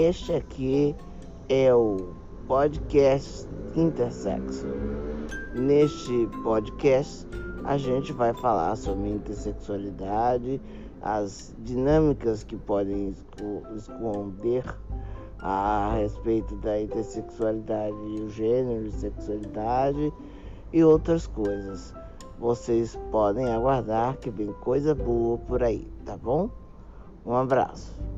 Este aqui é o podcast Intersexo. Neste podcast, a gente vai falar sobre intersexualidade, as dinâmicas que podem esconder a respeito da intersexualidade e o gênero e sexualidade e outras coisas. Vocês podem aguardar que vem coisa boa por aí, tá bom? Um abraço.